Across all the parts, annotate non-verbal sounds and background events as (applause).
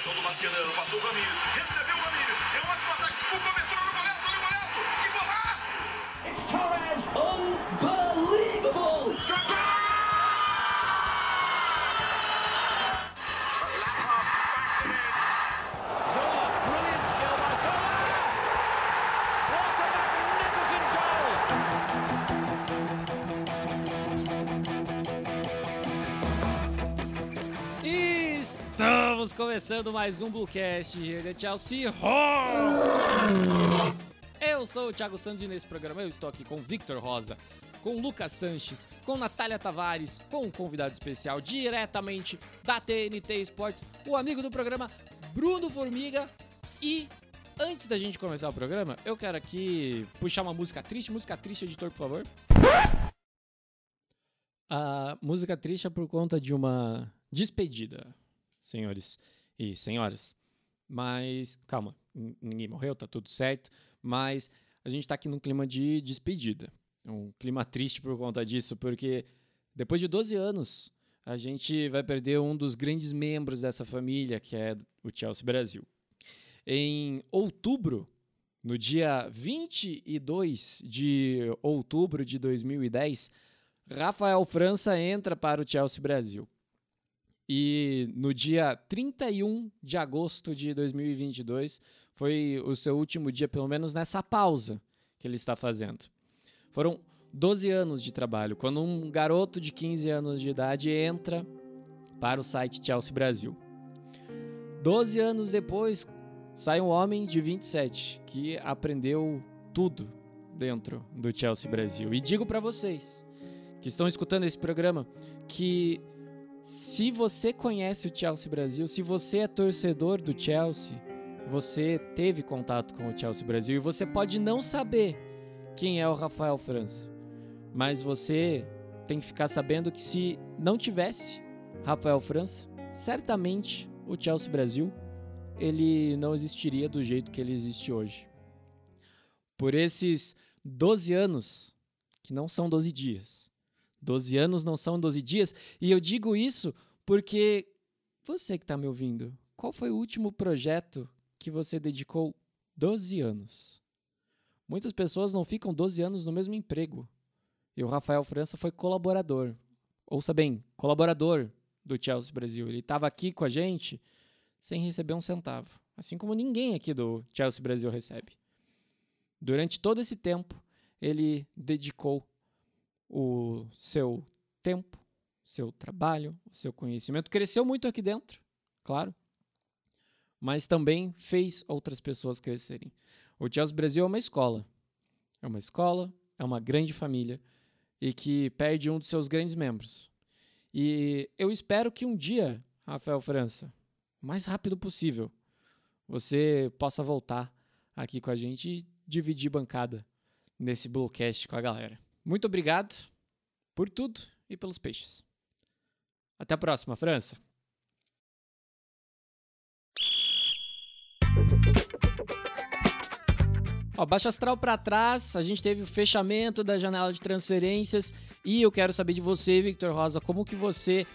marcação do Mascherano, passou o Ramires, recebeu o Ramires, é um ótimo ataque, o cobertor no golaço, olha o golaço, que golaço! It's Torres! Unbelievable! Estamos começando mais um Bluecast de Chelsea Eu sou o Thiago Santos e nesse programa eu estou aqui com Victor Rosa, com Lucas Sanches, com Natália Tavares, com um convidado especial diretamente da TNT Esportes, o amigo do programa Bruno Formiga. E antes da gente começar o programa, eu quero aqui puxar uma música triste, música triste, editor, por favor. A música triste é por conta de uma despedida senhores e senhoras. Mas, calma, ninguém morreu, tá tudo certo. Mas a gente tá aqui num clima de despedida. Um clima triste por conta disso, porque depois de 12 anos, a gente vai perder um dos grandes membros dessa família, que é o Chelsea Brasil. Em outubro, no dia 22 de outubro de 2010, Rafael França entra para o Chelsea Brasil. E no dia 31 de agosto de 2022 foi o seu último dia, pelo menos nessa pausa que ele está fazendo. Foram 12 anos de trabalho. Quando um garoto de 15 anos de idade entra para o site Chelsea Brasil. 12 anos depois, sai um homem de 27 que aprendeu tudo dentro do Chelsea Brasil. E digo para vocês que estão escutando esse programa que se você conhece o Chelsea Brasil, se você é torcedor do Chelsea, você teve contato com o Chelsea Brasil e você pode não saber quem é o Rafael França, mas você tem que ficar sabendo que se não tivesse Rafael França, certamente o Chelsea Brasil ele não existiria do jeito que ele existe hoje. Por esses 12 anos, que não são 12 dias, 12 anos não são 12 dias. E eu digo isso porque você que está me ouvindo, qual foi o último projeto que você dedicou 12 anos? Muitas pessoas não ficam 12 anos no mesmo emprego. E o Rafael França foi colaborador. Ouça bem, colaborador do Chelsea Brasil. Ele estava aqui com a gente sem receber um centavo. Assim como ninguém aqui do Chelsea Brasil recebe. Durante todo esse tempo, ele dedicou o seu tempo, seu trabalho, o seu conhecimento. Cresceu muito aqui dentro, claro, mas também fez outras pessoas crescerem. O Chelsea Brasil é uma escola. É uma escola, é uma grande família e que perde um dos seus grandes membros. E eu espero que um dia, Rafael França, o mais rápido possível, você possa voltar aqui com a gente e dividir bancada nesse Bluecast com a galera. Muito obrigado por tudo e pelos peixes. Até a próxima, França. Ó, Baixo Astral para trás, a gente teve o fechamento da janela de transferências e eu quero saber de você, Victor Rosa, como que você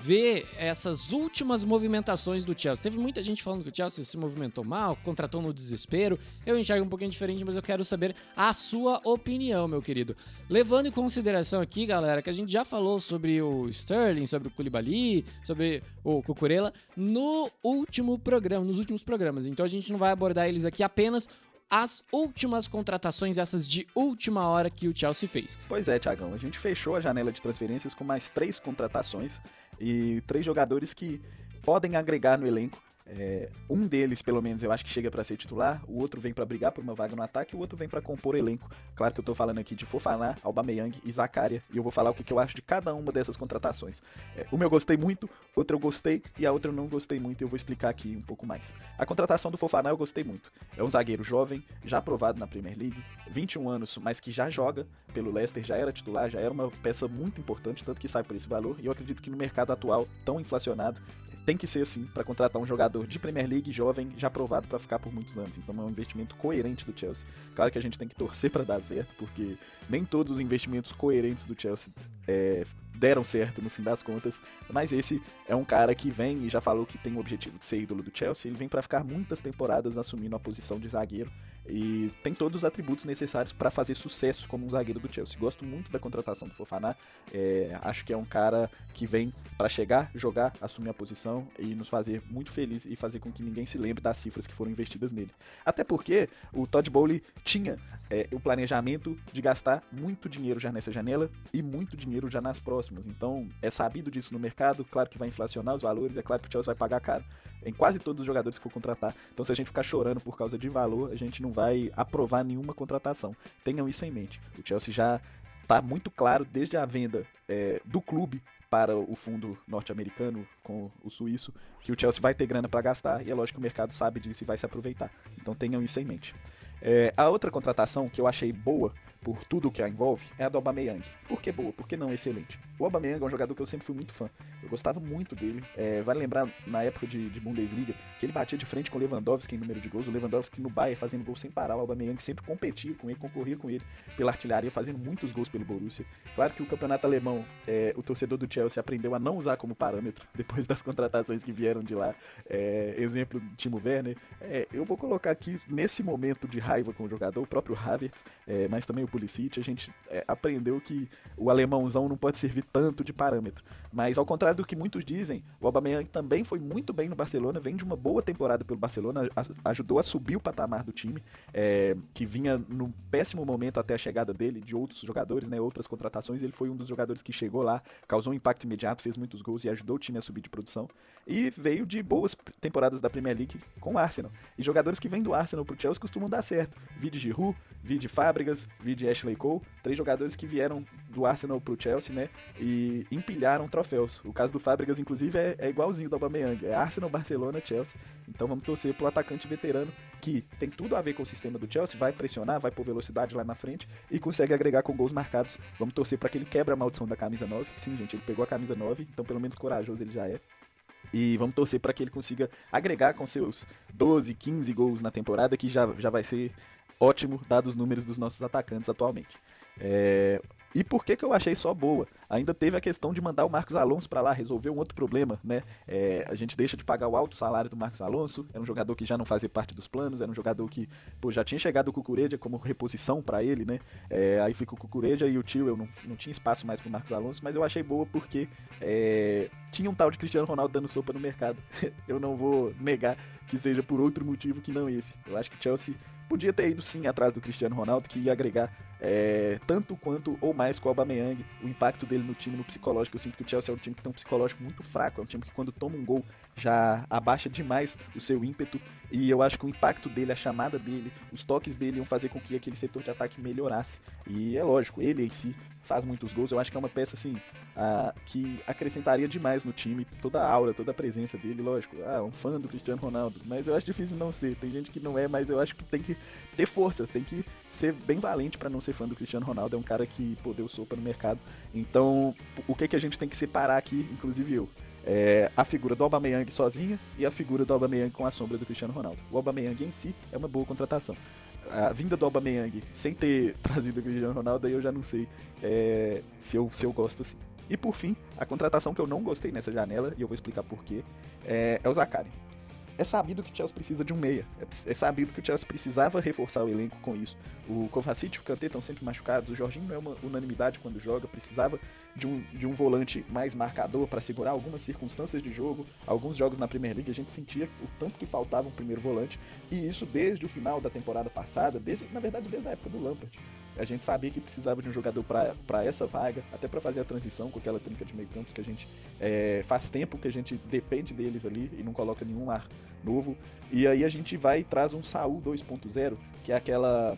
ver essas últimas movimentações do Chelsea. Teve muita gente falando que o Chelsea se movimentou mal, contratou no desespero. Eu enxergo um pouquinho diferente, mas eu quero saber a sua opinião, meu querido. Levando em consideração aqui, galera, que a gente já falou sobre o Sterling, sobre o Koulibaly, sobre o Cucurella no último programa, nos últimos programas. Então a gente não vai abordar eles aqui apenas as últimas contratações, essas de última hora que o Chelsea fez. Pois é, Tiagão, a gente fechou a janela de transferências com mais três contratações e três jogadores que podem agregar no elenco é, um deles, pelo menos, eu acho que chega para ser titular, o outro vem para brigar por uma vaga no ataque, o outro vem para compor elenco. Claro que eu tô falando aqui de Fofaná, Aubameyang e Zakaria, e eu vou falar o que, que eu acho de cada uma dessas contratações. É, uma eu gostei muito, outra eu gostei, e a outra eu não gostei muito, eu vou explicar aqui um pouco mais. A contratação do Fofaná eu gostei muito. É um zagueiro jovem, já aprovado na Premier League, 21 anos, mas que já joga pelo Leicester, já era titular, já era uma peça muito importante, tanto que sai por esse valor, e eu acredito que no mercado atual, tão inflacionado, tem que ser assim para contratar um jogador de Premier League jovem já aprovado para ficar por muitos anos. Então é um investimento coerente do Chelsea. Claro que a gente tem que torcer para dar certo, porque nem todos os investimentos coerentes do Chelsea é, deram certo no fim das contas. Mas esse é um cara que vem e já falou que tem o objetivo de ser ídolo do Chelsea. Ele vem para ficar muitas temporadas assumindo a posição de zagueiro e tem todos os atributos necessários para fazer sucesso como um zagueiro do Chelsea. Gosto muito da contratação do Fofaná. É, acho que é um cara que vem para chegar, jogar, assumir a posição e nos fazer muito feliz e fazer com que ninguém se lembre das cifras que foram investidas nele. Até porque o Todd Bowley tinha é, o planejamento de gastar muito dinheiro já nessa janela e muito dinheiro já nas próximas. Então é sabido disso no mercado. Claro que vai inflacionar os valores, é claro que o Chelsea vai pagar caro em quase todos os jogadores que for contratar. Então se a gente ficar chorando por causa de valor, a gente não vai aprovar nenhuma contratação. Tenham isso em mente. O Chelsea já está muito claro desde a venda é, do clube para o fundo norte-americano com o suíço que o Chelsea vai ter grana para gastar e é lógico que o mercado sabe disso e vai se aproveitar. Então tenham isso em mente. É, a outra contratação que eu achei boa por tudo que a envolve é a do Aubameyang. Por que boa? Por que não excelente? O Aubameyang é um jogador que eu sempre fui muito fã. Eu gostava muito dele. É, vale lembrar, na época de, de, Bundesliga, que ele batia de frente com o Lewandowski em número de gols. O Lewandowski no Bayern fazendo gol sem parar. O Aubameyang sempre competia com ele, concorria com ele pela artilharia, fazendo muitos gols pelo Borussia. Claro que o campeonato alemão, é, o torcedor do Chelsea aprendeu a não usar como parâmetro (laughs) depois das contratações que vieram de lá. É, exemplo, Timo Werner. É, eu vou colocar aqui, nesse momento de raiva com o jogador, o próprio Havertz, é, mas também o Pulisic, a gente é, aprendeu que o alemãozão não pode servir tanto de parâmetro. Mas ao contrário do que muitos dizem, o Aubameyang também foi muito bem no Barcelona, vem de uma boa temporada pelo Barcelona, ajudou a subir o patamar do time, é, que vinha num péssimo momento até a chegada dele, de outros jogadores, né, outras contratações, ele foi um dos jogadores que chegou lá, causou um impacto imediato, fez muitos gols e ajudou o time a subir de produção, e veio de boas temporadas da Premier League com o Arsenal. E jogadores que vêm do Arsenal pro Chelsea costumam dar certo. Vide Giroud, vide Fábricas, vide Ashley Cole, três jogadores que vieram do Arsenal pro Chelsea, né, e empilharam troféus. O caso do Fábricas, inclusive, é, é igualzinho do Aubameyang, é Arsenal, Barcelona, Chelsea. Então vamos torcer pro atacante veterano que tem tudo a ver com o sistema do Chelsea, vai pressionar, vai por velocidade lá na frente e consegue agregar com gols marcados. Vamos torcer para que ele quebre a maldição da camisa 9. Sim, gente, ele pegou a camisa 9, então pelo menos corajoso ele já é. E vamos torcer para que ele consiga agregar com seus 12, 15 gols na temporada, que já, já vai ser ótimo, dados os números dos nossos atacantes atualmente. É, e por que, que eu achei só boa? Ainda teve a questão de mandar o Marcos Alonso para lá resolver um outro problema, né? É, a gente deixa de pagar o alto salário do Marcos Alonso, era um jogador que já não fazia parte dos planos, era um jogador que pô, já tinha chegado o Cucureja como reposição para ele, né? É, aí fica o Cucureja e o tio, eu não, não tinha espaço mais para o Marcos Alonso, mas eu achei boa porque é, tinha um tal de Cristiano Ronaldo dando sopa no mercado. (laughs) eu não vou negar que seja por outro motivo que não esse. Eu acho que o Chelsea podia ter ido sim atrás do Cristiano Ronaldo, que ia agregar é, tanto quanto ou mais com o Aubameyang, o impacto dele no time, no psicológico. Eu sinto que o Chelsea é um time que tem um psicológico muito fraco, é um time que quando toma um gol já abaixa demais o seu ímpeto. E eu acho que o impacto dele, a chamada dele, os toques dele iam fazer com que aquele setor de ataque melhorasse. E é lógico, ele em si faz muitos gols. Eu acho que é uma peça assim uh, que acrescentaria demais no time, toda a aura, toda a presença dele. Lógico, ah, um fã do Cristiano Ronaldo, mas eu acho difícil não ser. Tem gente que não é, mas eu acho que tem que ter força, tem que ser bem valente para não ser fã do Cristiano Ronaldo. É um cara que pô, deu sopa no mercado. Então, o que, que a gente tem que separar aqui, inclusive eu? É a figura do Aubameyang sozinha e a figura do Aubameyang com a sombra do Cristiano Ronaldo. O Aubameyang em si é uma boa contratação a vinda do Aubameyang sem ter (laughs) trazido o Cristiano Ronaldo, aí eu já não sei é, se, eu, se eu gosto assim. E por fim, a contratação que eu não gostei nessa janela, e eu vou explicar porquê, é, é o Zakari. É sabido que o Chelsea precisa de um meia. É, é, sabido que o Chelsea precisava reforçar o elenco com isso. O Kovacic e o Kanté estão sempre machucados. O Jorginho não é uma unanimidade quando joga. Precisava de um, de um volante mais marcador para segurar algumas circunstâncias de jogo. Alguns jogos na Premier League a gente sentia o tanto que faltava um primeiro volante. E isso desde o final da temporada passada, desde, na verdade desde a época do Lampard. A gente sabia que precisava de um jogador para essa vaga, até para fazer a transição com aquela trinca de meio campos que a gente é, faz tempo que a gente depende deles ali e não coloca nenhum ar novo. E aí a gente vai e traz um Saul 2.0, que é aquela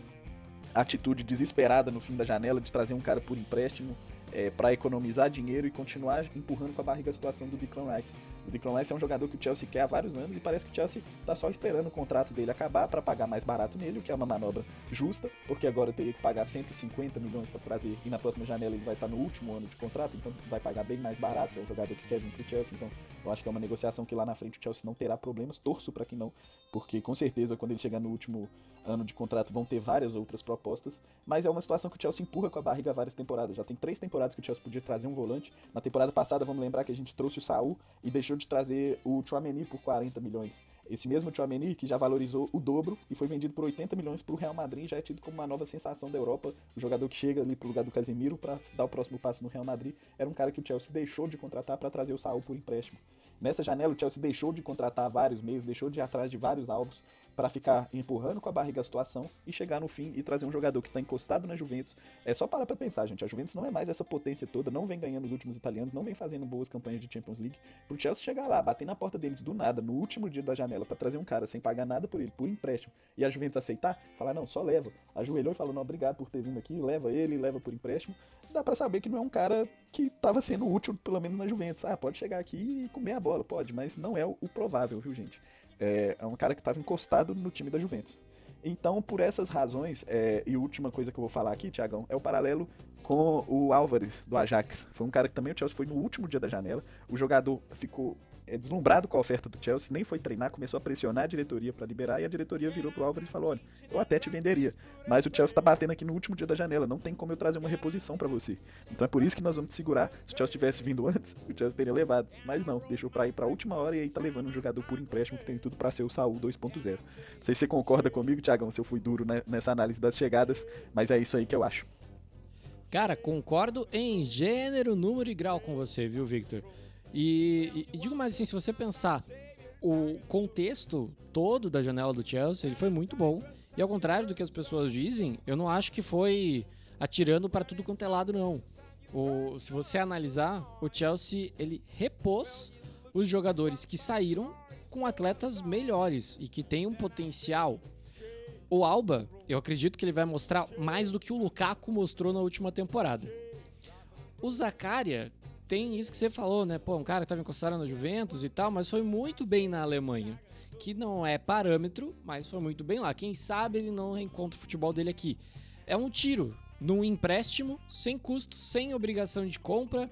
atitude desesperada no fim da janela de trazer um cara por empréstimo é, para economizar dinheiro e continuar empurrando com a barriga a situação do Declan Rice. O Declan Rice é um jogador que o Chelsea quer há vários anos e parece que o Chelsea está só esperando o contrato dele acabar para pagar mais barato nele, o que é uma manobra justa, porque agora teria que pagar 150 milhões para trazer e na próxima janela ele vai estar tá no último ano de contrato, então vai pagar bem mais barato, é um jogador que quer vir para o Chelsea, então eu acho que é uma negociação que lá na frente o Chelsea não terá problemas, torço para que não, porque com certeza quando ele chegar no último ano de contrato vão ter várias outras propostas, mas é uma situação que o Chelsea empurra com a barriga várias temporadas. Já tem três temporadas que o Chelsea podia trazer um volante. Na temporada passada, vamos lembrar que a gente trouxe o Saul e deixou de trazer o Chouameni por 40 milhões. Esse mesmo Chouameni, que já valorizou o dobro e foi vendido por 80 milhões para o Real Madrid, já é tido como uma nova sensação da Europa. O jogador que chega ali pro lugar do Casemiro para dar o próximo passo no Real Madrid era um cara que o Chelsea deixou de contratar para trazer o Saul por empréstimo. Nessa janela, o Chelsea deixou de contratar vários meses, deixou de ir atrás de vários alvos para ficar empurrando com a barriga a situação e chegar no fim e trazer um jogador que está encostado na Juventus. É só parar para pensar, gente. A Juventus não é mais essa potência toda, não vem ganhando os últimos italianos, não vem fazendo boas campanhas de Champions League. Pro Chelsea chegar lá, bater na porta deles do nada, no último dia da janela, para trazer um cara sem pagar nada por ele, por empréstimo, e a Juventus aceitar, falar, não, só leva. Ajoelhou e falou, não, obrigado por ter vindo aqui, leva ele, leva por empréstimo. Dá para saber que não é um cara que estava sendo útil, pelo menos na Juventus. Ah, pode chegar aqui e comer a bola, pode, mas não é o provável, viu, gente? É, é um cara que estava encostado no time da Juventus. Então, por essas razões, é, e última coisa que eu vou falar aqui, Tiagão, é o paralelo com o Álvares, do Ajax. Foi um cara que também o Chelsea foi no último dia da janela. O jogador ficou é, deslumbrado com a oferta do Chelsea, nem foi treinar, começou a pressionar a diretoria para liberar e a diretoria virou pro Álvares e falou: olha, eu até te venderia, mas o Chelsea tá batendo aqui no último dia da janela, não tem como eu trazer uma reposição para você. Então é por isso que nós vamos te segurar. Se o Chelsea tivesse vindo antes, (laughs) o Chelsea teria levado, mas não, deixou para ir para última hora e aí tá levando um jogador por empréstimo que tem tudo para ser o Saul 2.0. Não sei se você concorda comigo, Thiagão, se eu fui duro nessa análise das chegadas, mas é isso aí que eu acho. Cara, concordo em gênero, número e grau com você, viu, Victor? E, e, digo mais assim, se você pensar, o contexto todo da janela do Chelsea, ele foi muito bom. E ao contrário do que as pessoas dizem, eu não acho que foi atirando para tudo quanto é lado, não. O, se você analisar, o Chelsea ele repôs os jogadores que saíram com atletas melhores e que têm um potencial. O Alba, eu acredito que ele vai mostrar mais do que o Lukaku mostrou na última temporada. O Zakaria, tem isso que você falou, né? Pô, um cara que tava encostado na Juventus e tal, mas foi muito bem na Alemanha. Que não é parâmetro, mas foi muito bem lá. Quem sabe ele não encontra o futebol dele aqui. É um tiro num empréstimo, sem custo, sem obrigação de compra.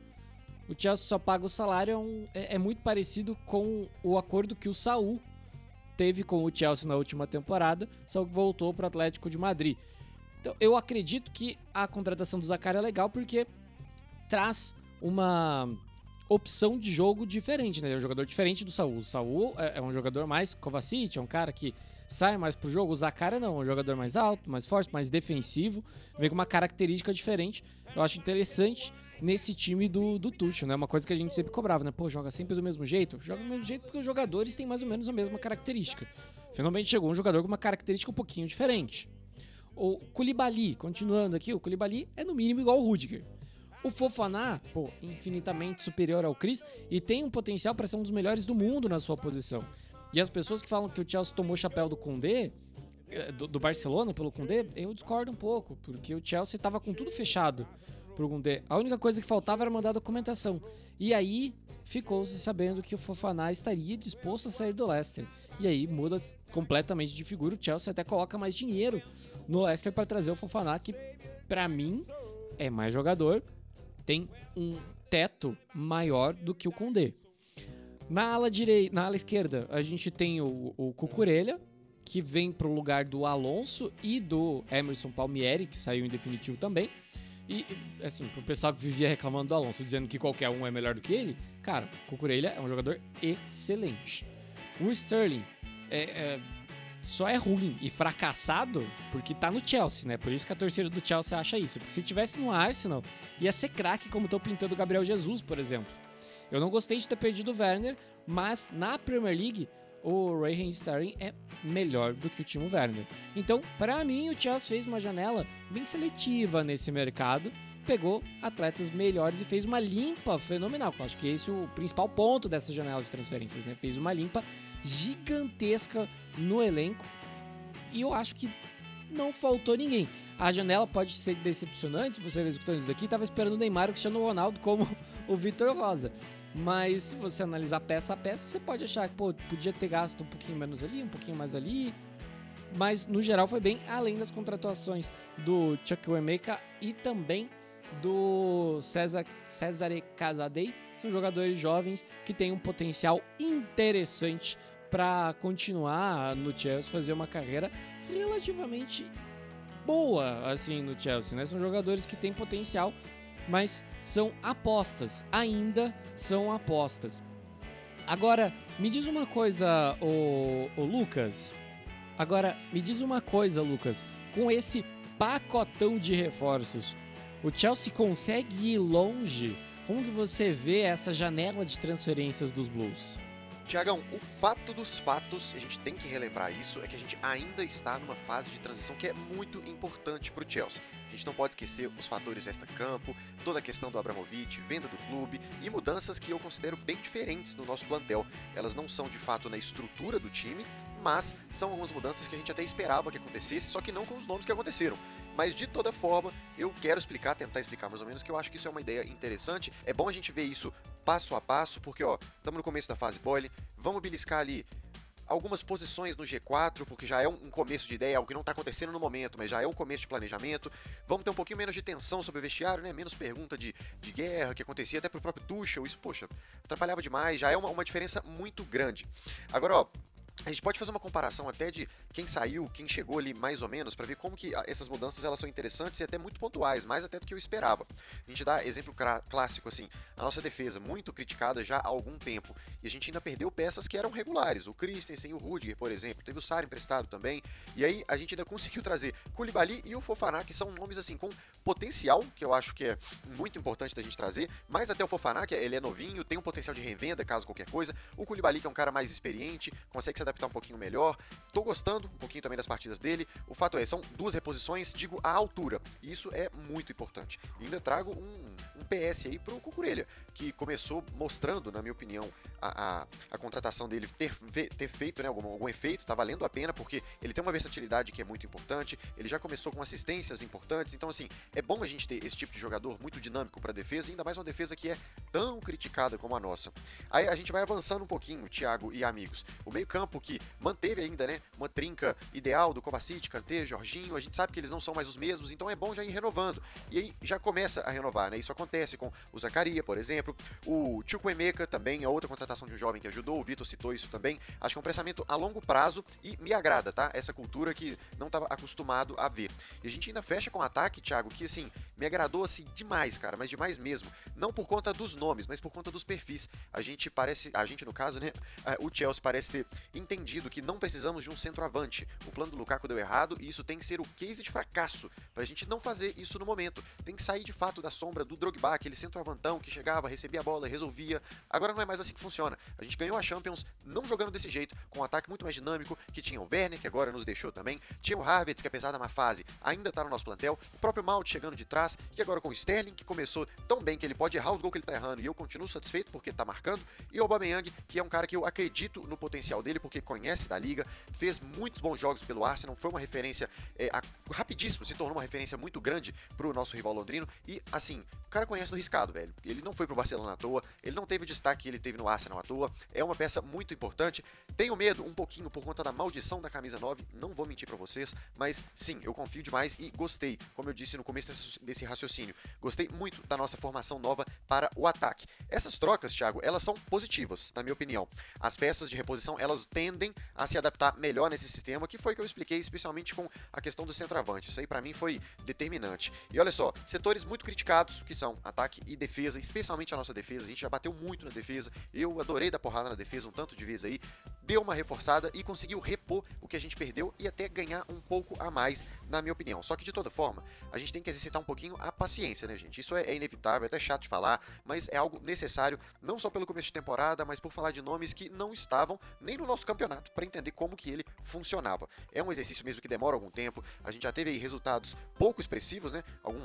O Chelsea só paga o salário, é, um, é, é muito parecido com o acordo que o Saul teve com o Chelsea na última temporada, só que voltou para o Atlético de Madrid. Então, eu acredito que a contratação do Zacaria é legal porque traz uma opção de jogo diferente, né? Ele é um jogador diferente do Saul. O Saul é, é um jogador mais Kovacic, é um cara que sai mais pro jogo. O Zakara não, é um jogador mais alto, mais forte, mais defensivo, vem com uma característica diferente. Eu acho interessante nesse time do, do Tuchel, né? Uma coisa que a gente sempre cobrava, né? Pô, joga sempre do mesmo jeito? Joga do mesmo jeito porque os jogadores têm mais ou menos a mesma característica. Finalmente chegou um jogador com uma característica um pouquinho diferente. O Koulibaly, continuando aqui, o Koulibaly é no mínimo igual o Rudiger. O Fofaná, pô, infinitamente superior ao Chris e tem um potencial para ser um dos melhores do mundo na sua posição. E as pessoas que falam que o Chelsea tomou chapéu do Koundé, eh, do, do Barcelona pelo Koundé, eu discordo um pouco, porque o Chelsea estava com tudo fechado pro Koundé. A única coisa que faltava era mandar documentação. E aí ficou-se sabendo que o Fofaná estaria disposto a sair do Leicester. E aí muda completamente de figura. O Chelsea até coloca mais dinheiro no Leicester para trazer o Fofaná, que para mim é mais jogador, tem um teto maior do que o Condé. Na ala direita, na ala esquerda, a gente tem o, o Cucurella, que vem para o lugar do Alonso e do Emerson Palmieri, que saiu em definitivo também. E, assim, pro pessoal que vivia reclamando do Alonso, dizendo que qualquer um é melhor do que ele, cara, Cucurella é um jogador excelente. O Sterling é, é só é ruim e fracassado porque tá no Chelsea, né? Por isso que a torcida do Chelsea acha isso. Porque se tivesse no Arsenal, ia ser craque como estão pintando o Gabriel Jesus, por exemplo. Eu não gostei de ter perdido o Werner, mas na Premier League o Raheem Sterling é melhor do que o Timo Werner. Então, para mim, o Chelsea fez uma janela bem seletiva nesse mercado, pegou atletas melhores e fez uma limpa fenomenal. Eu acho que esse é o principal ponto dessa janela de transferências, né? Fez uma limpa gigantesca no elenco. E eu acho que não faltou ninguém. A janela pode ser decepcionante, você escutando isso daqui, estava esperando o Neymar o Cristiano Ronaldo como (laughs) o Vitor Rosa. Mas se você analisar peça a peça, você pode achar que pô, podia ter gasto um pouquinho menos ali, um pouquinho mais ali. Mas no geral foi bem, além das contratações do Chuck Wemeka e também do César, César Casadei. São jogadores jovens que têm um potencial interessante para continuar no Chelsea, fazer uma carreira relativamente boa assim no Chelsea, né? São jogadores que têm potencial, mas são apostas, ainda são apostas. Agora, me diz uma coisa, o, o Lucas. Agora, me diz uma coisa, Lucas. Com esse pacotão de reforços, o Chelsea consegue ir longe? Como que você vê essa janela de transferências dos Blues? Tiagão, o fato dos fatos, a gente tem que relembrar isso, é que a gente ainda está numa fase de transição que é muito importante para o Chelsea. A gente não pode esquecer os fatores extra-campo, toda a questão do Abramovich, venda do clube e mudanças que eu considero bem diferentes no nosso plantel. Elas não são de fato na estrutura do time, mas são algumas mudanças que a gente até esperava que acontecesse, só que não com os nomes que aconteceram. Mas de toda forma, eu quero explicar, tentar explicar mais ou menos, que eu acho que isso é uma ideia interessante. É bom a gente ver isso passo a passo, porque ó, estamos no começo da fase boile, vamos beliscar ali algumas posições no G4, porque já é um começo de ideia, algo que não está acontecendo no momento, mas já é um começo de planejamento. Vamos ter um pouquinho menos de tensão sobre o vestiário, né? Menos pergunta de, de guerra que acontecia até pro próprio Tuchel. Isso, poxa, atrapalhava demais, já é uma, uma diferença muito grande. Agora, ó, a gente pode fazer uma comparação até de quem saiu, quem chegou ali mais ou menos, para ver como que essas mudanças elas são interessantes e até muito pontuais, mais até do que eu esperava. A gente dá exemplo clássico assim, a nossa defesa muito criticada já há algum tempo, e a gente ainda perdeu peças que eram regulares, o Christensen, o Rudiger, por exemplo, teve o Sara emprestado também, e aí a gente ainda (laughs) conseguiu trazer Koulibaly e o Fofaná, que são nomes assim com potencial, que eu acho que é muito importante da gente trazer, mas até o Fofaná, que ele é novinho, tem um potencial de revenda caso qualquer coisa, o Koulibaly que é um cara mais experiente, consegue se adaptar um pouquinho melhor. Tô gostando um pouquinho também das partidas dele. O fato é, são duas reposições, digo, a altura. E isso é muito importante. E ainda trago um, um PS aí pro Cucurelha, que começou mostrando, na minha opinião, a, a, a contratação dele ter, ter feito né, algum, algum efeito, tá valendo a pena, porque ele tem uma versatilidade que é muito importante, ele já começou com assistências importantes, então assim, é bom a gente ter esse tipo de jogador muito dinâmico para defesa, ainda mais uma defesa que é tão criticada como a nossa. Aí a gente vai avançando um pouquinho, Thiago e amigos. O meio-campo que manteve ainda, né, uma trinca ideal do Kovacic, Kanté, Jorginho, a gente sabe que eles não são mais os mesmos, então é bom já ir renovando. E aí já começa a renovar, né? Isso acontece com o Zacaria, por exemplo, o Chukwemeka também é outra contratação de um jovem que ajudou, o Vitor citou isso também. Acho que é um pensamento a longo prazo e me agrada, tá? Essa cultura que não estava acostumado a ver. E a gente ainda fecha com um ataque, Thiago, que assim, me agradou assim demais, cara, mas demais mesmo. Não por conta dos nomes, mas por conta dos perfis. A gente parece, a gente no caso, né, (laughs) o Chelsea parece ter entendido que não precisamos de um centroavante. O plano do Lukaku deu errado e isso tem que ser o case de fracasso pra gente não fazer isso no momento. Tem que sair de fato da sombra do Drogba, aquele centroavantão que chegava, recebia a bola, resolvia. Agora não é mais assim que funciona. A gente ganhou a Champions não jogando desse jeito, com um ataque muito mais dinâmico, que tinha o Werner, que agora nos deixou também, tinha o Havertz, que apesar da má fase, ainda tá no nosso plantel, o próprio Malt chegando de trás, e agora com o Sterling, que começou tão bem que ele pode errar os gols que ele tá errando, e eu continuo satisfeito porque tá marcando, e o Aubameyang, que é um cara que eu acredito no potencial dele, porque conhece da liga, fez muitos bons jogos pelo Arsenal, foi uma referência é, a, rapidíssimo, se tornou uma referência muito grande pro nosso rival londrino, e assim, o cara conhece do riscado, velho. Ele não foi pro Barcelona à toa, ele não teve o destaque que ele teve no Arsenal à toa, é uma peça muito importante. Tenho medo um pouquinho por conta da maldição da camisa 9, não vou mentir para vocês, mas sim, eu confio demais e gostei, como eu disse no começo desse raciocínio, gostei muito da nossa formação nova para o ataque. Essas trocas, Thiago, elas são positivas, na minha opinião. As peças de reposição, elas tendem a se adaptar melhor nesse sistema, que foi que eu expliquei, especialmente com a questão do centroavante. Isso aí para mim foi determinante. E olha só, setores muito criticados, que são ataque e defesa, especialmente a nossa defesa, a gente já bateu muito na defesa. Eu adorei dar porrada na defesa um tanto de vezes aí, deu uma reforçada e conseguiu repor o que a gente perdeu e até ganhar um pouco a mais, na minha opinião. Só que de toda forma, a gente tem que exercitar um pouquinho a paciência, né, gente? Isso é, é inevitável, é até chato de falar, mas é algo necessário, não só pelo começo de temporada, mas por falar de nomes que não estavam nem no nosso campeonato, para entender como que ele funcionava. É um exercício mesmo que demora algum tempo, a gente já teve aí resultados pouco expressivos, né? Algum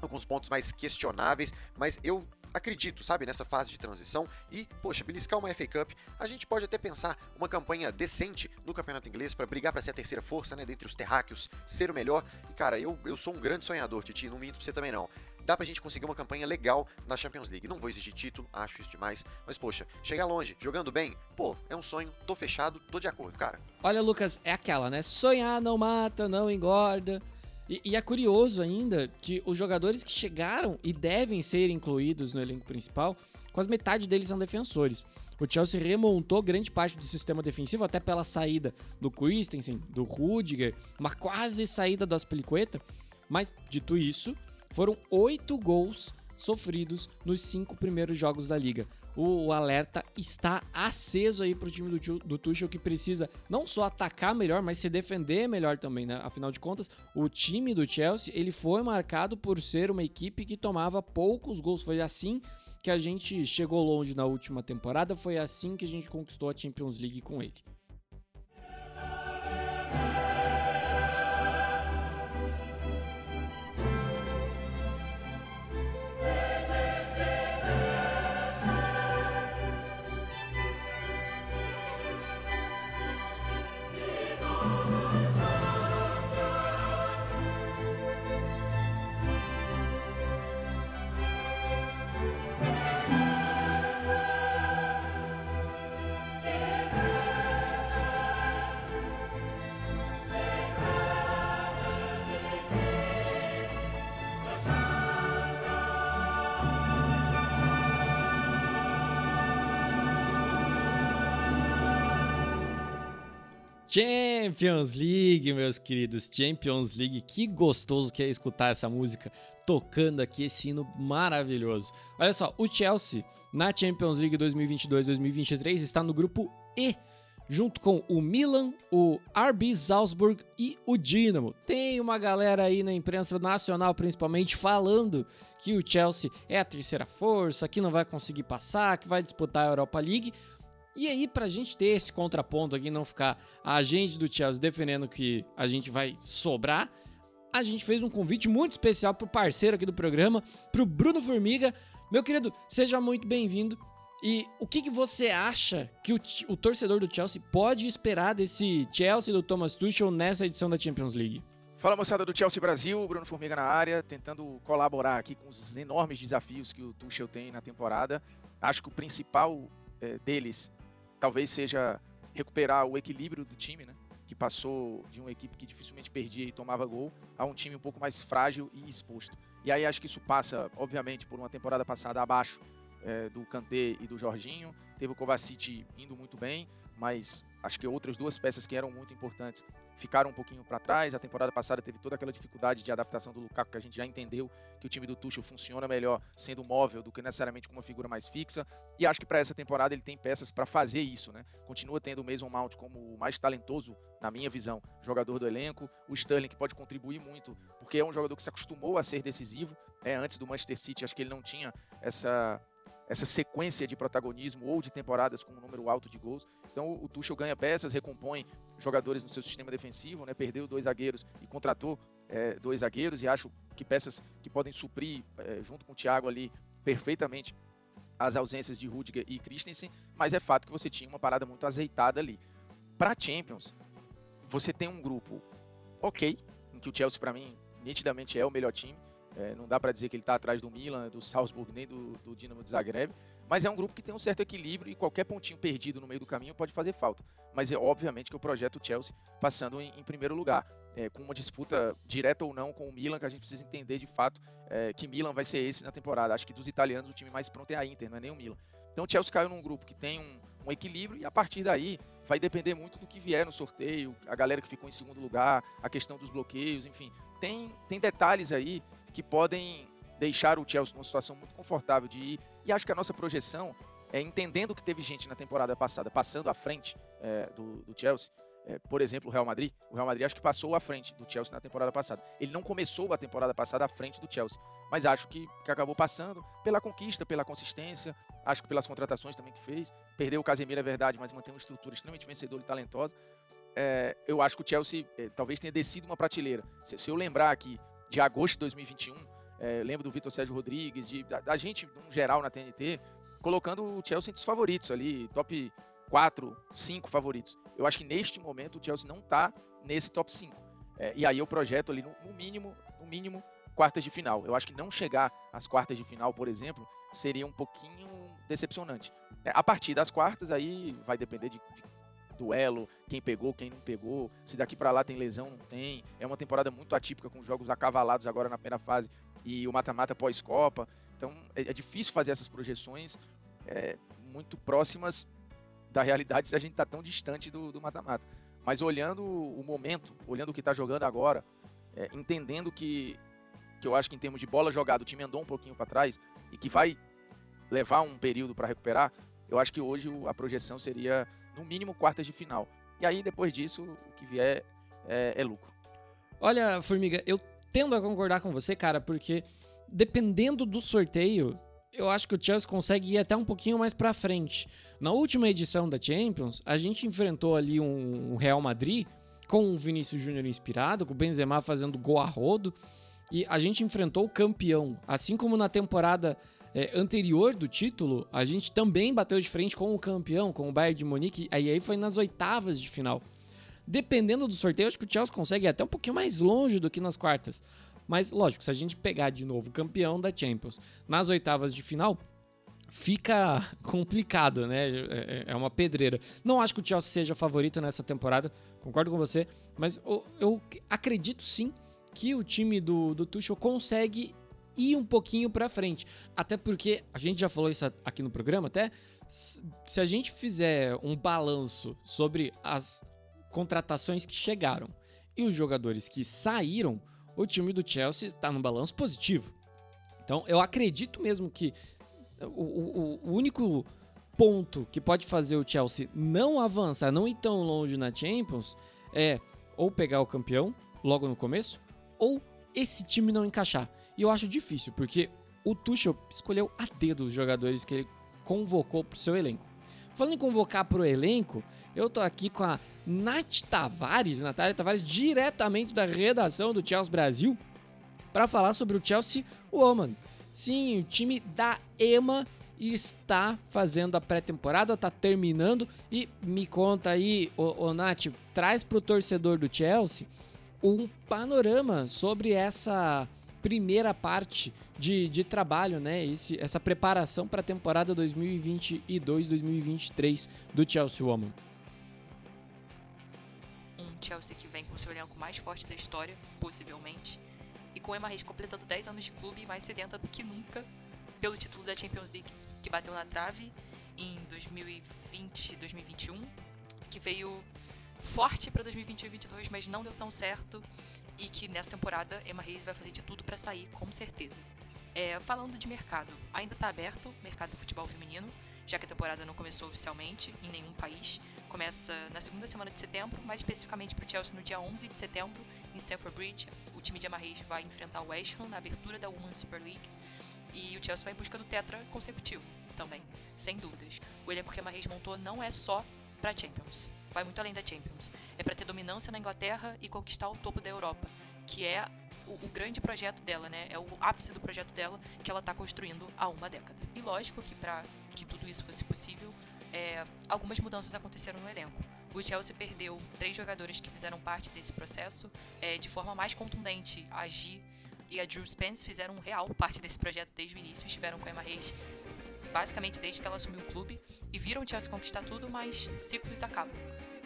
alguns pontos mais questionáveis, mas eu acredito, sabe, nessa fase de transição e, poxa, beliscar uma FA Cup, a gente pode até pensar uma campanha decente no campeonato inglês para brigar para ser a terceira força, né, dentre os terráqueos, ser o melhor. E cara, eu, eu sou um grande sonhador, Titi, não minto pra você também não. Dá pra gente conseguir uma campanha legal na Champions League. Não vou exigir título, acho isso demais, mas poxa, chegar longe, jogando bem, pô, é um sonho, tô fechado, tô de acordo, cara. Olha, Lucas, é aquela, né? Sonhar não mata, não engorda. E, e, é curioso ainda que os jogadores que chegaram e devem ser incluídos no elenco principal, quase metade deles são defensores. O Chelsea remontou grande parte do sistema defensivo, até pela saída do Christensen, do Rudiger, uma quase saída do Aspilicueta. Mas, dito isso, foram oito gols sofridos nos cinco primeiros jogos da liga. O, o alerta está aceso aí para o time do, do Tuchel que precisa não só atacar melhor, mas se defender melhor também, né? Afinal de contas, o time do Chelsea ele foi marcado por ser uma equipe que tomava poucos gols. Foi assim que a gente chegou longe na última temporada, foi assim que a gente conquistou a Champions League com ele. Champions League, meus queridos, Champions League. Que gostoso que é escutar essa música tocando aqui, esse hino maravilhoso. Olha só, o Chelsea na Champions League 2022-2023 está no grupo E, junto com o Milan, o RB Salzburg e o Dinamo. Tem uma galera aí na imprensa nacional, principalmente, falando que o Chelsea é a terceira força, que não vai conseguir passar, que vai disputar a Europa League. E aí, pra gente ter esse contraponto aqui, não ficar a gente do Chelsea defendendo que a gente vai sobrar, a gente fez um convite muito especial pro parceiro aqui do programa, pro Bruno Formiga. Meu querido, seja muito bem-vindo. E o que, que, você acha que o, o, torcedor do Chelsea pode esperar desse Chelsea do Thomas Tuchel nessa edição da Champions League? Fala moçada do Chelsea Brasil, Bruno Formiga na área, tentando colaborar aqui com os enormes desafios que o Tuchel tem na temporada. Acho que o principal é, deles talvez seja recuperar o equilíbrio do time, né? Que passou de uma equipe que dificilmente perdia e tomava gol a um time um pouco mais frágil e exposto. E aí acho que isso passa, obviamente, por uma temporada passada abaixo é, do Kanté e do Jorginho. Teve o Kovacic indo muito bem, mas acho que outras duas peças que eram muito importantes ficaram um pouquinho para trás. A temporada passada teve toda aquela dificuldade de adaptação do Lukaku, que a gente já entendeu que o time do Tuchel funciona melhor sendo móvel do que necessariamente com uma figura mais fixa. E acho que para essa temporada ele tem peças para fazer isso, né? Continua tendo o Mason Mount como o mais talentoso, na minha visão, jogador do elenco. O Sterling que pode contribuir muito, porque é um jogador que se acostumou a ser decisivo. É, antes do Manchester City, acho que ele não tinha essa essa sequência de protagonismo ou de temporadas com um número alto de gols. Então o Tuchel ganha peças, recompõe jogadores no seu sistema defensivo, né? perdeu dois zagueiros e contratou é, dois zagueiros e acho que peças que podem suprir é, junto com o Thiago ali perfeitamente as ausências de Rudiger e Christensen, mas é fato que você tinha uma parada muito azeitada ali. Para Champions, você tem um grupo ok, em que o Chelsea para mim nitidamente é o melhor time, é, não dá para dizer que ele está atrás do Milan, do Salzburg, nem do, do Dinamo de Zagreb. Mas é um grupo que tem um certo equilíbrio e qualquer pontinho perdido no meio do caminho pode fazer falta. Mas é obviamente que eu projeto o Chelsea passando em, em primeiro lugar. É, com uma disputa direta ou não com o Milan, que a gente precisa entender de fato é, que Milan vai ser esse na temporada. Acho que dos italianos o time mais pronto é a Inter, não é nem o Milan. Então o Chelsea caiu num grupo que tem um, um equilíbrio e a partir daí vai depender muito do que vier no sorteio, a galera que ficou em segundo lugar, a questão dos bloqueios, enfim. Tem, tem detalhes aí que podem deixar o Chelsea numa situação muito confortável de ir. E acho que a nossa projeção é entendendo que teve gente na temporada passada passando à frente é, do, do, Chelsea. É, por exemplo, o Real Madrid. O Real Madrid acho que passou à frente do Chelsea na temporada passada. Ele não começou a temporada passada à frente do Chelsea, mas acho que, que acabou passando pela conquista, pela consistência, acho que pelas contratações também que fez. Perdeu o Casemiro, é verdade, mas mantém uma estrutura extremamente vencedora e talentosa. É, eu acho que o Chelsea é, talvez tenha descido uma prateleira. Se, se eu lembrar aqui de agosto de 2021. É, lembro do Vitor Sérgio Rodrigues, de, da, da, gente, no geral, na TNT, colocando o Chelsea entre os favoritos ali, top 4, 5 favoritos. Eu acho que neste momento o Chelsea não está nesse top 5. É, e aí eu projeto ali, no, no, mínimo, no mínimo, quartas de final. Eu acho que não chegar às quartas de final, por exemplo, seria um pouquinho decepcionante. É, a partir das quartas, aí vai depender de, de duelo, quem pegou, quem não pegou, se daqui para lá tem lesão, não tem. É uma temporada muito atípica com jogos acavalados agora na primeira fase e o mata-mata pós-Copa. Então é, é, difícil fazer essas projeções é, muito próximas da realidade se a gente está tão distante do mata-mata. Mas olhando o momento, olhando o que está jogando agora, é, entendendo que, que eu acho que em termos de bola jogada o time andou um pouquinho para trás e que vai levar um período para recuperar, eu acho que hoje a projeção seria no mínimo quartas de final. E aí depois disso o que vier é, é lucro. Olha, Formiga, eu tendo a concordar com você, cara, porque dependendo do sorteio, eu acho que o Chelsea consegue ir até um pouquinho mais para frente. Na última edição da Champions, a gente enfrentou ali um Real Madrid com o Vinícius Júnior inspirado, com o Benzema fazendo gol a rodo, e a gente enfrentou o campeão. Assim como na temporada é, anterior do título, a gente também bateu de frente com o campeão, com o Bayern de Munique, e aí foi nas oitavas de final. Dependendo do sorteio, acho que o Chelsea consegue ir até um pouquinho mais longe do que nas quartas. Mas, lógico, se a gente pegar de novo o campeão da Champions nas oitavas de final, fica (laughs) complicado, né? É, é, é uma pedreira. Não acho que o Chelsea seja favorito nessa temporada, concordo com você, mas eu, eu acredito sim que o time do, do Tuchel consegue ir um pouquinho para frente. Até porque a gente já falou isso aqui no programa, até se a gente fizer um balanço sobre as contratações que chegaram e os jogadores que saíram, o time do Chelsea está no balanço positivo. Então, eu acredito mesmo que o, o, o, único ponto que pode fazer o Chelsea não avançar, não ir tão longe na Champions, é ou pegar o campeão logo no começo, ou esse time não encaixar. E eu acho difícil, porque o Tuchel escolheu a dedo os jogadores que ele convocou para o seu elenco. Falando em convocar para o elenco, eu tô aqui com a Nath Tavares, Natália Tavares, diretamente da redação do Chelsea Brasil, para falar sobre o Chelsea Woman. Sim, o time da EMA está fazendo a pré-temporada, está terminando e me conta aí, o, o Nath, traz para o torcedor do Chelsea um panorama sobre essa primeira parte de, de trabalho, né? Esse, essa preparação para a temporada 2022-2023 do Chelsea Woman. Chelsea que vem com o seu elenco mais forte da história, possivelmente, e com Emma Reis completando 10 anos de clube mais sedenta do que nunca pelo título da Champions League, que bateu na trave em 2020-2021, que veio forte para 2021 e 2022, mas não deu tão certo e que nessa temporada Emma Reis vai fazer de tudo para sair, com certeza. É, falando de mercado, ainda está aberto o mercado do futebol feminino, já que a temporada não começou oficialmente em nenhum país. Começa na segunda semana de setembro, mais especificamente para o Chelsea no dia 11 de setembro, em Stamford Bridge. O time de Reis vai enfrentar o West Ham na abertura da Women's Super League. E o Chelsea vai em busca do tetra consecutivo também, sem dúvidas. O elenco que a Emma Reis montou não é só para Champions vai muito além da Champions. É para ter dominância na Inglaterra e conquistar o topo da Europa, que é o, o, grande projeto dela, né? É o ápice do projeto dela que ela está construindo há uma década. E lógico que para que tudo isso fosse possível, é, algumas mudanças aconteceram no elenco. O Chelsea perdeu três jogadores que fizeram parte desse processo é, de forma mais contundente. A Gi e a Drew Spence fizeram real parte desse projeto desde o início, estiveram com a Emma Reis basicamente desde que ela assumiu o clube e viram o Chelsea conquistar tudo, mas ciclos acabam.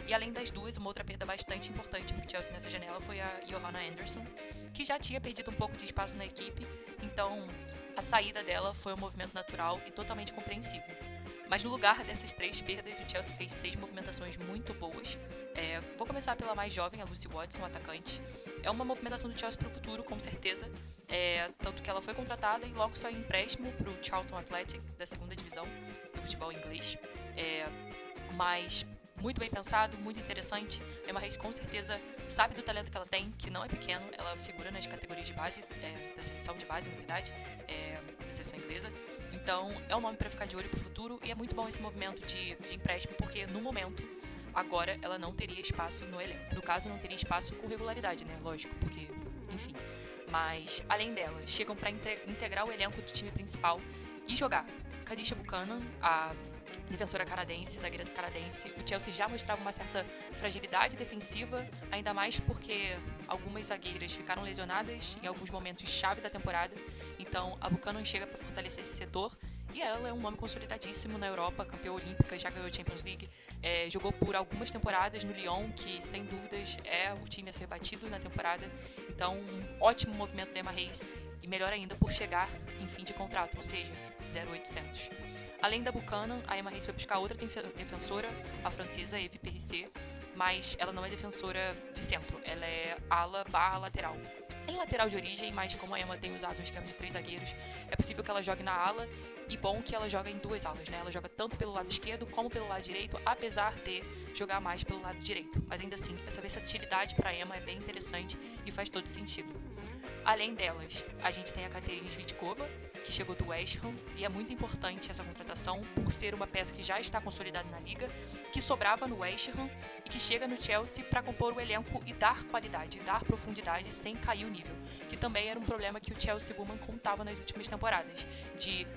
E além das duas, uma outra perda bastante importante para o Chelsea nessa janela foi a Johanna Anderson, que já tinha perdido um pouco de espaço na equipe, então a saída dela foi um movimento natural e totalmente compreensível. Mas no lugar dessas três perdas, o Chelsea fez seis movimentações muito boas. É, vou começar pela mais jovem, a Lucy Watson, atacante. É uma movimentação do Chelsea para o futuro, com certeza. É, tanto que ela foi contratada e logo saiu empréstimo para o Charlton Athletic, da segunda divisão do futebol inglês. É, mas muito bem pensado, muito interessante. Emma Reis com certeza sabe do talento que ela tem, que não é pequeno. Ela figura nas categorias de base, é, da seleção de base, na verdade, é, da seleção inglesa. Então é um nome para ficar de olho para o futuro e é muito bom esse movimento de, de empréstimo, porque no momento agora ela não teria espaço no elenco. No caso, não teria espaço com regularidade, né? Lógico, porque, enfim. Mas, além dela, chegam para integrar o elenco do time principal e jogar. Kadisha Buchanan, a defensora canadense, zagueira canadense, o Chelsea já mostrava uma certa fragilidade defensiva, ainda mais porque algumas zagueiras ficaram lesionadas em alguns momentos chave da temporada. Então, a Buchanan chega para fortalecer esse setor E ela é um nome consolidadíssimo na Europa, campeã olímpica, já ganhou Champions League, é, jogou por algumas temporadas no Lyon, que sem dúvidas é o time a ser batido na temporada. Então, um ótimo movimento da Emma Reis e melhor ainda por chegar em fim de contrato, ou seja, 0,800. Além da Buchanan, a Emma Reis foi buscar outra defensora, a francesa Eve Perricet, mas ela não é defensora de centro, ela é ala barra lateral. Tem lateral de origem, mas como a Emma tem usado um esquema de três zagueiros, é possível que ela jogue na ala e bom que ela joga em duas alas, né? Ela joga tanto pelo lado esquerdo como pelo lado direito, apesar de jogar mais pelo lado direito. Mas ainda assim, essa versatilidade para Emma é bem interessante e faz todo sentido. Além delas, a gente tem a Katerina Svitkova, que chegou do West Ham, e é muito importante essa contratação por ser uma peça que já está consolidada na liga, que sobrava no West Ham e que chega no Chelsea para compor o elenco e dar qualidade, dar profundidade sem cair o nível, que também era um problema que o Chelsea Woman contava nas últimas temporadas, de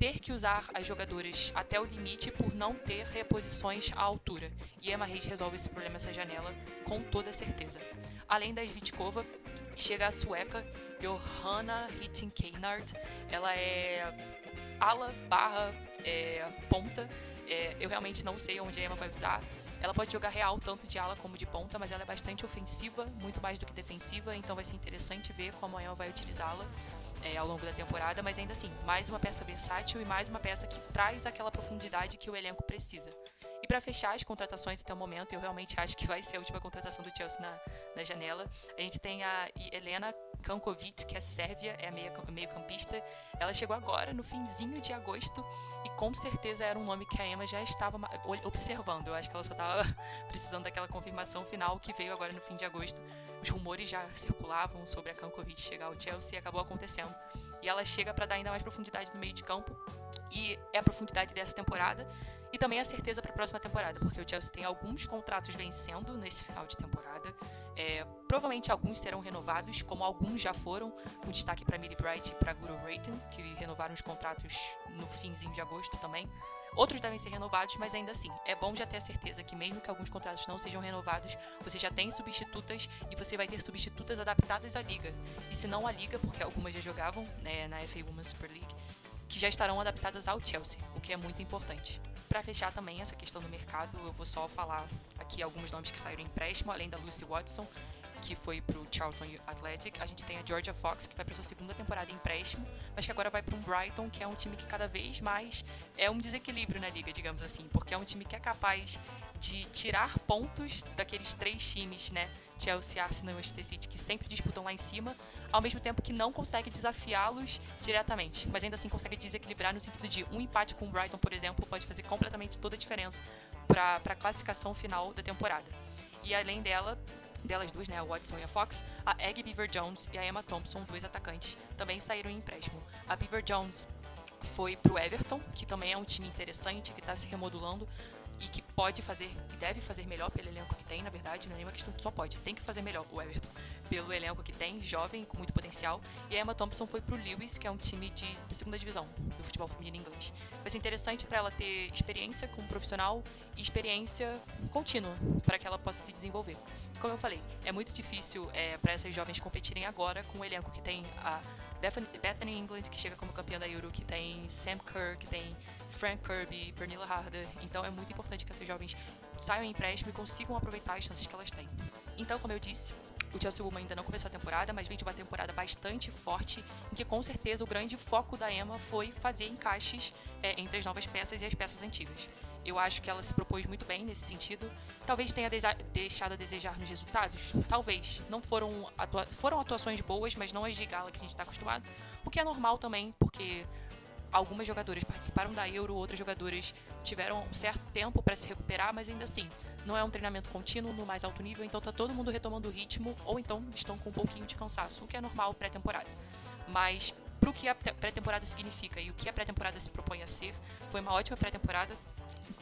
ter que usar as jogadoras até o limite por não ter reposições à altura. E Emma Reis resolve esse problema essa janela com toda certeza. Além da Svitkova, chega a sueca Johanna Hittinkeinart. Ela é ala barra é, ponta. É, eu realmente não sei onde a Emma vai usar. Ela pode jogar real tanto de ala como de ponta, mas ela é bastante ofensiva, muito mais do que defensiva, então vai ser interessante ver como a Emma vai utilizá-la é, ao longo da temporada, mas ainda assim, mais uma peça versátil e mais uma peça que traz aquela profundidade que o elenco precisa. E para fechar as contratações até o momento, eu realmente acho que vai ser a última contratação do Chelsea na, na janela. A gente tem a Helena Kankovic, que é sérvia, é meio-campista. Ela chegou agora, no finzinho de agosto, e com certeza era um nome que a Emma já estava observando. Eu acho que ela só estava (laughs) precisando daquela confirmação final que veio agora no fim de agosto. Os rumores já circulavam sobre a Kankovic chegar ao Chelsea e acabou acontecendo. E ela chega para dar ainda mais profundidade no meio de campo. E é a profundidade dessa temporada e também a certeza para a próxima temporada, porque o Chelsea tem alguns contratos vencendo nesse final de temporada. É, provavelmente alguns serão renovados, como alguns já foram, com destaque para Millie Bright e para Guru Rayton, que renovaram os contratos no finzinho de agosto também. Outros devem ser renovados, mas ainda assim, é bom já ter a certeza que mesmo que alguns contratos não sejam renovados, você já tem substitutas e você vai ter substitutas adaptadas à liga. E se não à liga, porque algumas já jogavam né, na FA Women's Super League, que já estarão adaptadas ao Chelsea, o que é muito importante. Para fechar também essa questão do mercado, eu vou só falar aqui alguns nomes que saíram em empréstimo, além da Lucy Watson, que foi para o Charlton Athletic. A gente tem a Georgia Fox, que vai para sua segunda temporada em empréstimo, mas que agora vai para um Brighton, que é um time que cada vez mais é um desequilíbrio na liga, digamos assim, porque é um time que é capaz de tirar pontos daqueles três times, né? Chelsea, Arsenal e Manchester City, que sempre disputam lá em cima, ao mesmo tempo que não consegue desafiá-los diretamente, mas ainda assim consegue desequilibrar no sentido de um empate com o Brighton, por exemplo, pode fazer completamente toda a diferença para a classificação final da temporada. E além dela, delas duas, né, a Watson e a Fox, a Egg Beaver Jones e a Emma Thompson, dois atacantes, também saíram em empréstimo. A Beaver Jones foi pro Everton, que também é um time interessante, que está se remodulando e que pode fazer e deve fazer melhor pelo elenco que tem, na verdade, não é nenhuma questão que só pode, tem que fazer melhor o Everton pelo elenco que tem, jovem, com muito potencial. E a Emma Thompson foi pro Lewis, que é um time de, de segunda divisão do futebol feminino inglês. Vai ser interessante para ela ter experiência como profissional e experiência contínua para que ela possa se desenvolver. Como eu falei, é muito difícil é, para essas jovens competirem agora com o elenco que tem a Bethany England, que chega como campeã da Euro, que tem Sam Kerr, que tem Frank Kirby, Pernilla Harder. Então é muito importante que essas jovens saiam em empréstimo e consigam aproveitar as chances que elas têm. Então, como eu disse, o Chelsea Woman ainda não começou a temporada, mas vem de uma temporada bastante forte, em que com certeza o grande foco da Emma foi fazer encaixes é, entre as novas peças e as peças antigas. Eu acho que ela se propôs muito bem nesse sentido. Talvez tenha deixado a desejar nos resultados. Talvez. Não foram, atua foram atuações boas, mas não as de gala que a gente está acostumado. O que é normal também, porque algumas jogadoras participaram da Euro, outras jogadoras tiveram um certo tempo para se recuperar, mas ainda assim, não é um treinamento contínuo no mais alto nível, então tá todo mundo retomando o ritmo, ou então estão com um pouquinho de cansaço, o que é normal pré-temporada. Mas para o que a pré-temporada significa e o que a pré-temporada se propõe a ser, foi uma ótima pré-temporada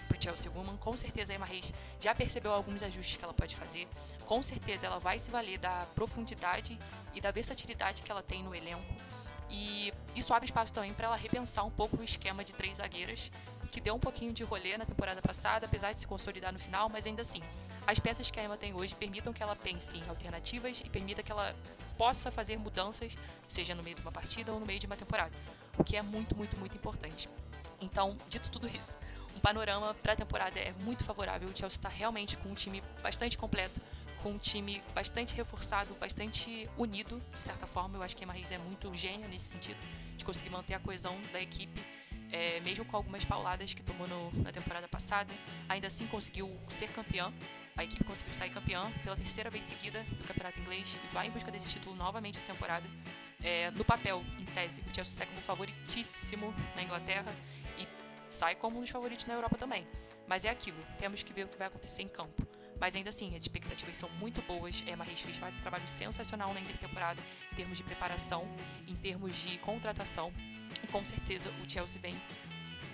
pro Chelsea Woman. Com certeza a Emma Reis já percebeu alguns ajustes que ela pode fazer. Com certeza ela vai se valer da profundidade e da versatilidade que ela tem no elenco. E isso abre espaço também para ela repensar um pouco o esquema de três zagueiras, que deu um pouquinho de rolê na temporada passada, apesar de se consolidar no final, mas ainda assim. As peças que a Emma tem hoje permitam que ela pense em alternativas e permita que ela possa fazer mudanças, seja no meio de uma partida ou no meio de uma temporada, o que é muito, muito, muito importante. Então, dito tudo isso, um panorama para a temporada é muito favorável. O Chelsea está realmente com um time bastante completo, com um time bastante reforçado, bastante unido, de certa forma. Eu acho que a Maris é muito gênia nesse sentido, de conseguir manter a coesão da equipe, é, mesmo com algumas pauladas que tomou no, na temporada passada. Ainda assim conseguiu ser campeã. A equipe conseguiu sair campeã pela terceira vez seguida do campeonato inglês e vai em busca desse título novamente essa temporada. É, no papel, em tese, o Chelsea sai como favoritíssimo na Inglaterra e sai como um dos favoritos na Europa também. Mas é aquilo, temos que ver o que vai acontecer em campo. Mas ainda assim, as expectativas são muito boas. É, Maris fez faz um trabalho sensacional na intertemporada em termos de preparação, em termos de contratação. E com certeza o Chelsea vem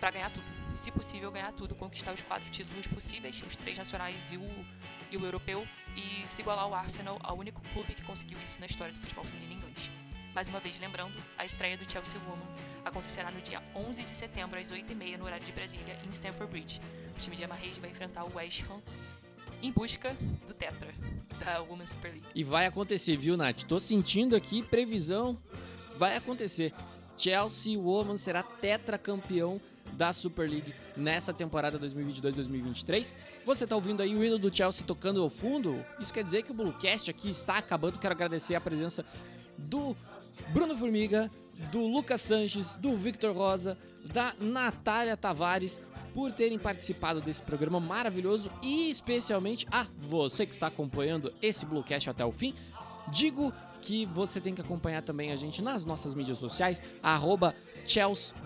para ganhar tudo. Se possível, ganhar tudo, conquistar os quatro títulos possíveis, os três nacionais e o, e o europeu, e se igualar ao Arsenal, ao único clube que conseguiu isso na história do futebol feminino inglês. Mais uma vez, lembrando, a estreia do Chelsea Woman acontecerá no dia 11 de setembro, às 8h30, no horário de Brasília, em Stamford Bridge. O time de Reis vai enfrentar o West Ham em busca do Tetra, da Women's Super League. E vai acontecer, viu, Nath? Tô sentindo aqui, previsão, vai acontecer. Chelsea Woman será tetracampeão da Super League nessa temporada 2022-2023. Você tá ouvindo aí o hino do Chelsea tocando ao fundo? Isso quer dizer que o Bluecast aqui está acabando. Quero agradecer a presença do Bruno Formiga, do Lucas Sanches, do Victor Rosa, da Natália Tavares por terem participado desse programa maravilhoso e especialmente a você que está acompanhando esse Bluecast até o fim. Digo que você tem que acompanhar também a gente nas nossas mídias sociais, arroba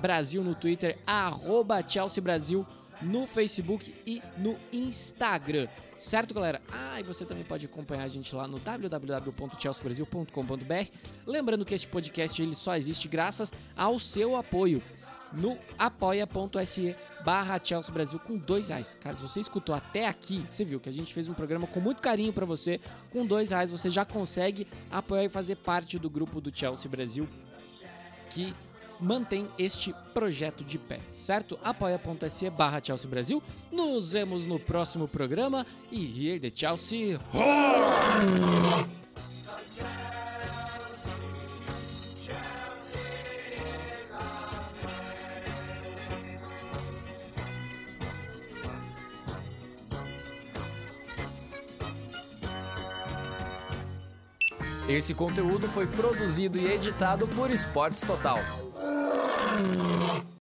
Brasil no Twitter, arroba Brasil no Facebook e no Instagram. Certo, galera? Ah, e você também pode acompanhar a gente lá no www.chelseabrasil.com.br. Lembrando que este podcast ele só existe graças ao seu apoio no apoia.se barra Chelsea Brasil com dois reais. Cara, se você escutou até aqui, você viu que a gente fez um programa com muito carinho para você. Com dois reais você já consegue apoiar e fazer parte do grupo do Chelsea Brasil que mantém este projeto de pé, certo? apoia.se barra Chelsea Brasil. Nos vemos no próximo programa e here the Chelsea. Esse conteúdo foi produzido e editado por Esportes Total.